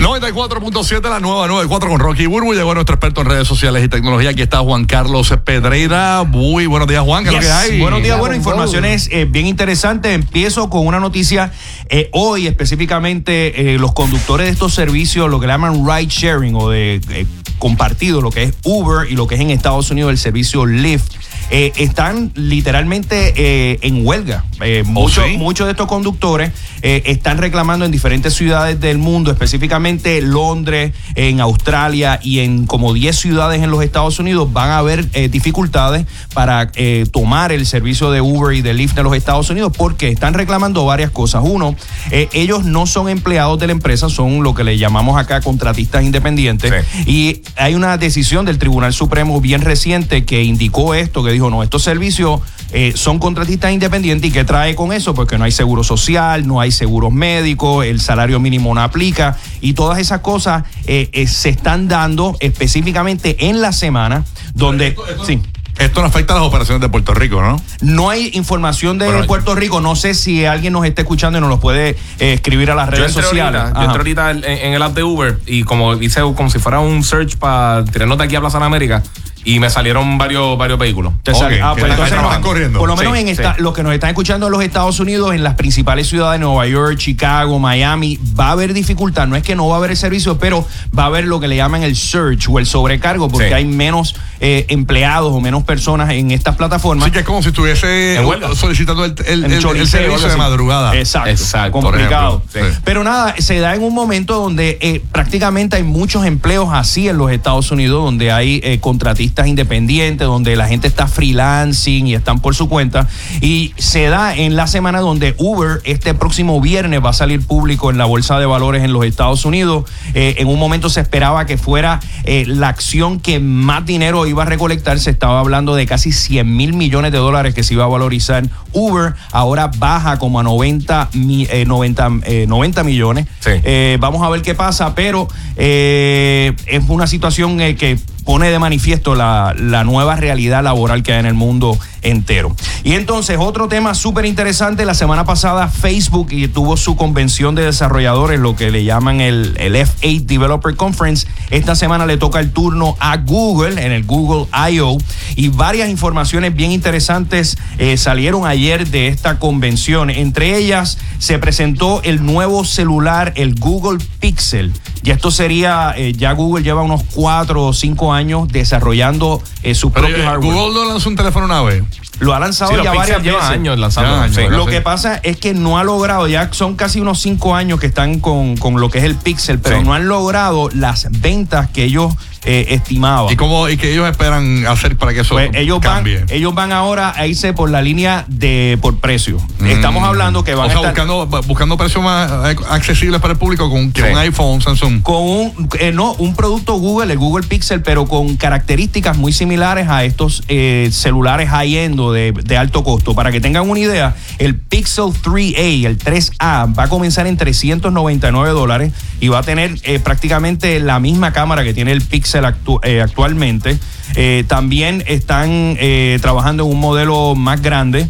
94.7, la nueva 94 con Rocky Burbu. Llegó nuestro experto en redes sociales y tecnología. Aquí está Juan Carlos Pedreira. Muy buenos días, Juan. ¿Qué es lo que hay? Buenos días, bueno, informaciones eh, bien interesantes. Empiezo con una noticia. eh, hoy, específicamente, eh, los conductores de estos servicios, lo que le llaman ride sharing o de compartido, lo que es Uber y lo que es en Estados Unidos el servicio Lyft. Eh, están literalmente eh, en huelga. Eh, muchos, sí? muchos de estos conductores están reclamando en diferentes ciudades del mundo, específicamente Londres, en Australia y en como 10 ciudades en los Estados Unidos, van a haber dificultades para tomar el servicio de Uber y de Lyft en los Estados Unidos porque están reclamando varias cosas. Uno, ellos no son empleados de la empresa, son lo que le llamamos acá contratistas independientes. Y hay una decisión del Tribunal Supremo bien reciente que indicó esto, que dijo, no, estos servicios eh, son contratistas independientes y ¿qué trae con eso? Porque no hay seguro social, no hay seguros médicos, el salario mínimo no aplica y todas esas cosas eh, eh, se están dando específicamente en la semana donde... sí. Esto no afecta a las operaciones de Puerto Rico, ¿no? No hay información de Bueno, Puerto Rico. No sé si alguien nos está escuchando y nos lo puede eh, escribir a las redes sociales. ahorita, yo entré ahorita en, en el app de Uber y como hice como si fuera un search para tirarnos de aquí a Plaza de la América y me salieron varios, varios vehículos. Te ah, pues entonces corriendo. Por lo menos Sí, en esta, sí. los que nos están escuchando en los Estados Unidos, en las principales ciudades, Nueva York, Chicago, Miami, va a haber dificultad. No es que no va a haber el servicio, pero va a haber lo que le llaman el surge o el sobrecargo, porque Sí. hay menos eh, empleados o menos personas en estas plataformas. Así que es como si estuviese solicitando el, el- el- servicio de madrugada. Exacto. Exacto, Complicado. Pero nada, se da en un momento donde eh, prácticamente hay muchos empleos así en los Estados Unidos, donde hay eh, contratistas independientes, donde la gente está freelancing y están por su cuenta. Y se da en la semana donde Uber este próximo viernes va a salir público en la bolsa de valores en los Estados Unidos. Eh, en un momento se esperaba que fuera eh, la acción que más dinero iba a recolectar. Se estaba hablando de casi 100 mil millones de dólares que se iba a valorizar Uber. Ahora baja como a 90, mi- eh, 90, eh, 90 millones. Sí. Eh, vamos a ver qué pasa, pero es una situación que pone de manifiesto la, la nueva realidad laboral que hay en el mundo entero. Y entonces, otro tema súper interesante, la semana pasada Facebook tuvo su convención de desarrolladores, lo que le llaman el, el F8 Developer Conference. Esta semana le toca el turno a Google en el Google I.O. y varias informaciones bien interesantes eh, salieron ayer de esta convención. Entre ellas se presentó el nuevo celular, el Google Pixel. Y esto sería, eh, ya Google lleva unos cuatro o cinco años desarrollando eh, su Pero propio eh, hardware. Google no lanzó un teléfono una vez. Lo ha lanzado Sí, ya varias veces. años lanzando. Llevan años, sí. ¿verdad? Lo que pasa es que no ha logrado, ya son casi unos cinco años que están con, con lo que es el Pixel, pero Sí. no han logrado las ventas que ellos eh, estimaban. ¿Y cómo y que ellos esperan hacer para que eso Pues ellos van, cambie? ellos van ahora a irse por la línea de por precio. Estamos hablando que van Mm. o sea, a estar buscando, buscando precios más eh, accesibles para el público con que Sí. un iPhone, Samsung. con un, eh, no, un producto Google, el Google Pixel, pero con características muy similares a estos eh, celulares high-end de, de alto costo. Para que tengan una idea, el Pixel 3A, el 3A, va a comenzar en 399 dólares y va a tener eh, prácticamente la misma cámara que tiene el Pixel eh, actualmente. Eh, también están eh, trabajando en un modelo más grande.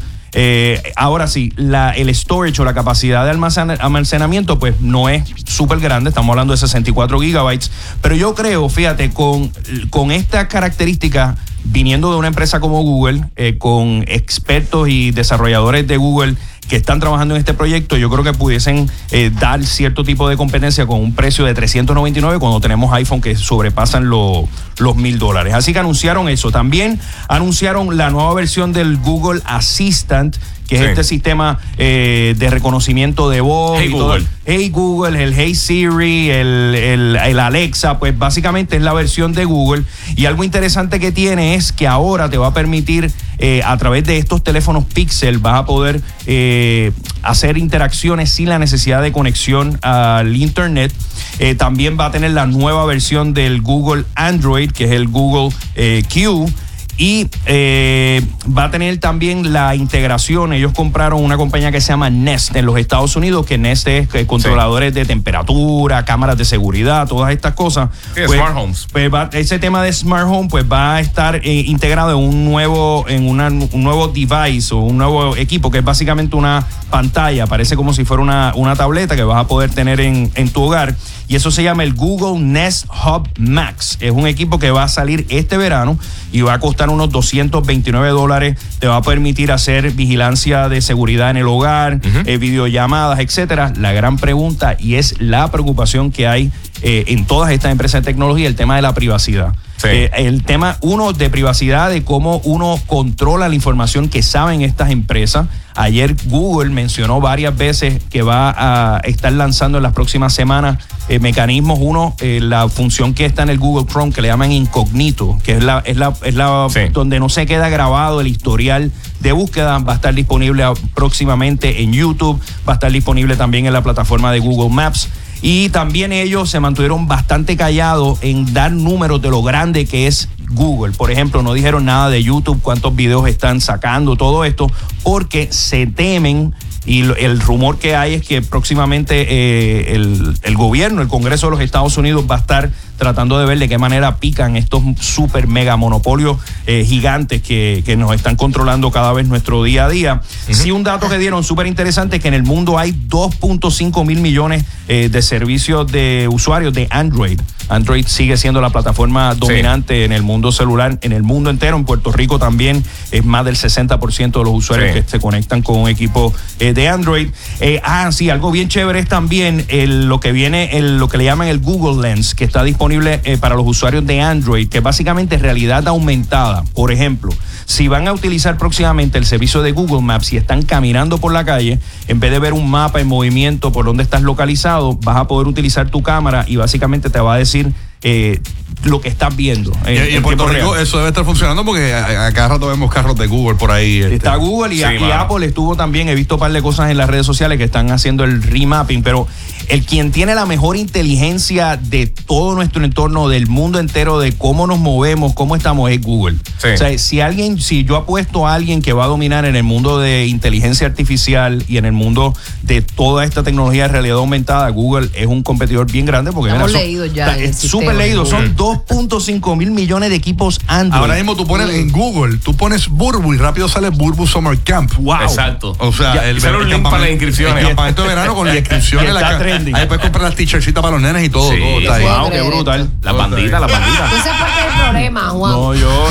Ahora sí, la, el storage o la capacidad de almacen- almacenamiento, pues no es súper grande, estamos hablando de 64 gigabytes, pero yo creo, fíjate, con, con esta característica, viniendo de una empresa como Google, con expertos y desarrolladores de Google que están trabajando en este proyecto, yo creo que pudiesen eh, dar cierto tipo de competencia con un precio de 399 cuando tenemos iPhone que sobrepasan lo- los mil dólares. Así que anunciaron eso. También anunciaron la nueva versión del Google Assistant, que es este sistema eh, de reconocimiento de voz. Hey y todo. Google. Hey Google, el Hey Siri, el, el- el Alexa, pues básicamente es la versión de Google. Y algo interesante que tiene es que ahora te va a permitir, eh, a través de estos teléfonos Pixel, vas a poder eh, hacer interacciones sin la necesidad de conexión al Internet. Eh, también va a tener la nueva versión del Google Android, que es el Google eh, Q. Y eh, va a tener también la integración. Ellos compraron una compañía que se llama Nest en los Estados Unidos, que Nest es eh, controladores de temperatura, cámaras de seguridad, todas estas cosas. Sí, smart homes. pues va- ese tema de smart home pues va a estar eh, integrado en un nuevo en una- un nuevo device o un nuevo equipo que es básicamente una pantalla parece como si fuera una, una tableta que vas a poder tener en, en tu hogar y eso se llama el Google Nest Hub Max es un equipo que va a salir este verano y va a costar unos 229 dólares te va a permitir hacer vigilancia de seguridad en el hogar eh, videollamadas etcétera la gran pregunta y es la preocupación que hay eh, en todas estas empresas de tecnología el tema de la privacidad. Sí. Eh, el tema, uno, de privacidad, de cómo uno controla la información que saben estas empresas. Ayer Google mencionó varias veces que va a estar lanzando en las próximas semanas eh, mecanismos. Uno, eh, la función que está en el Google Chrome, que le llaman incognito, que es la, es la, es la Sí. donde no se queda grabado el historial de búsqueda. Va a estar disponible próximamente en YouTube, va a estar disponible también en la plataforma de Google Maps. Y también ellos se mantuvieron bastante callados en dar números de lo grande que es Google. Por ejemplo, no dijeron nada de YouTube, cuántos videos están sacando, todo esto, porque se temen. Y el rumor que hay es que próximamente eh, el, el gobierno, el Congreso de los Estados Unidos va a estar tratando de ver de qué manera pican estos super mega monopolios eh, gigantes que, que nos están controlando cada vez nuestro día a día. Sí, un dato que dieron súper interesante es que en el mundo hay 2.5 mil millones eh, de servicios de usuarios de Android. Android sigue siendo la plataforma dominante en el mundo celular, en el mundo entero. En Puerto Rico también es más del 60% de los usuarios Sí. que se conectan con un equipo eh, de Android. Ah, sí, algo bien chévere es también el- lo que viene, el- lo que le llaman el Google Lens, que está disponible eh, para los usuarios de Android, que básicamente es realidad aumentada. Por ejemplo, si van a utilizar próximamente el servicio de Google Maps y están caminando por la calle, en vez de ver un mapa en movimiento por donde estás localizado, vas a poder utilizar tu cámara y básicamente te va a decir eh, lo que estás viendo. Y, y en Puerto Rico real. eso debe estar funcionando porque a, a cada rato vemos carros de Google por ahí. este. Está Google y, Sí, y. Apple estuvo también. He visto un par de cosas en las redes sociales que están haciendo el remapping, pero el quien tiene la mejor inteligencia de todo nuestro entorno, del mundo entero, de cómo nos movemos, cómo estamos, es Google. Sí. O sea, si alguien, si yo apuesto a alguien que va a dominar en el mundo de inteligencia artificial y en el mundo de toda esta tecnología de realidad aumentada, Google es un competidor bien grande porque Estamos son- leídos ya está- el es súper leído. Son 2.5 mil millones de equipos Android. Ahora mismo tú pones en Google, tú pones Burbu y rápido sale Burbu Summer Camp. Wow. Exacto. O sea, Ya, el, el un link para las inscripciones. El campamento de verano con las inscripciones. La trending. ahí puedes comprar las t-shirtsitas para los nenes y todo. Sí. todo está ahí. Wow. Qué brutal. La bandita, la bandita. Esa es parte del problema, Juan. No, yo,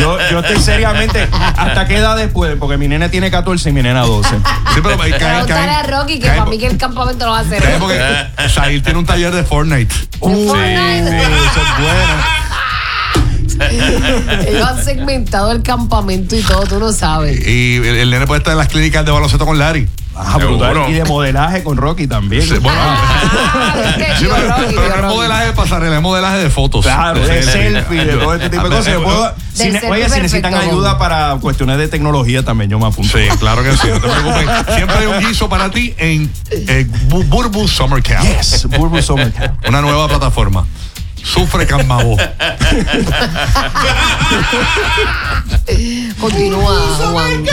yo, yo estoy seriamente. ¿Hasta qué edad después? Porque mi nena tiene 14 y mi nena 12. Sí, pero a Rocky que para mí que el campamento lo va a hacer. caen porque Sahil tiene un taller de Fortnite. Uh, Fortnite. eso es bueno. Ellos han segmentado el campamento y todo, tú lo sabes. Y el, el nene puede estar en las clínicas de baloncesto con Larry. Ah, brutal. Y de modelaje con Rocky también. Sí, bueno, Ah, es que sí, vio pero, Rocky, pero vio no es modelaje de pasarela, es modelaje de fotos. Claro, de selfie, de todo este tipo de cosas. puedo- si ne- oye, si necesitan ayuda para cuestiones de tecnología, también yo me apunto. Sí, claro que sí, no te preocupes. Siempre hay un guiso para ti en Bu- Burbu Summer Camp. Yes, Burbu Summer Camp. Una nueva plataforma. Sufre Carmabó. Continúa, Juan.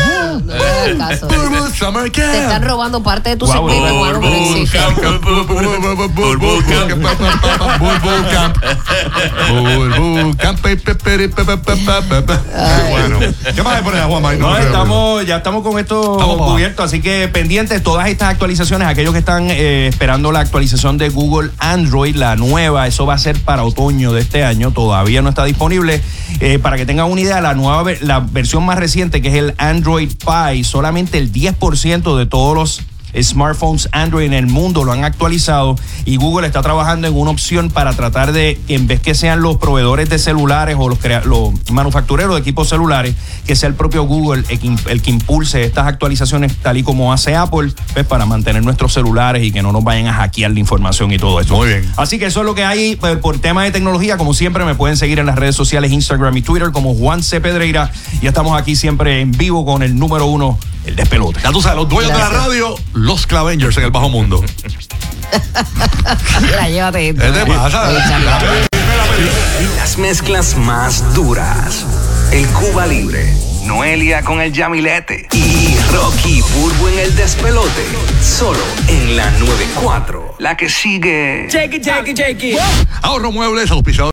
No le caso. Burbu Summer Camp. Te están robando parte de tu Guau, sentido, guau, hermano, guau, pero guau, existe. guau. Camp. Burbu Camp. Burbu Camp. Bueno. ¿Qué más hay por allá, Juan ya estamos con esto cubierto, así que pendientes todas estas actualizaciones, aquellos que están esperando la actualización de Google Android, la nueva, eso va a ser para otoño de este año, todavía no está disponible. Eh, para que tengan una idea, la nueva la versión más reciente, que es el Android Pie, solamente el 10% de todos los smartphones Android en el mundo lo han actualizado y Google está trabajando en una opción para tratar de que en vez que sean los proveedores de celulares o los, los manufactureros de equipos celulares, que sea el propio Google el que, im- el que impulse estas actualizaciones tal y como hace Apple, pues para mantener nuestros celulares y que no nos vayan a hackear la información y todo eso. Muy bien. Así que eso es lo que hay pues, por tema de tecnología. Como siempre, me pueden seguir en las redes sociales, Instagram y Twitter como Juan C. Pedreira. Y estamos aquí siempre en vivo con el número uno, el despelote. Ya tú sabes, los dueños de la radio, los Clavengers en el bajo mundo. Mira, llévate ¿Qué pasa? Las mezclas más duras. El Cuba Libre. Noelia con el Yamilete. Y Rocky Burbu en el despelote. Solo en la 94. La que sigue. Chequi, chequi, chequi. Ahorro Muebles, auspiciador.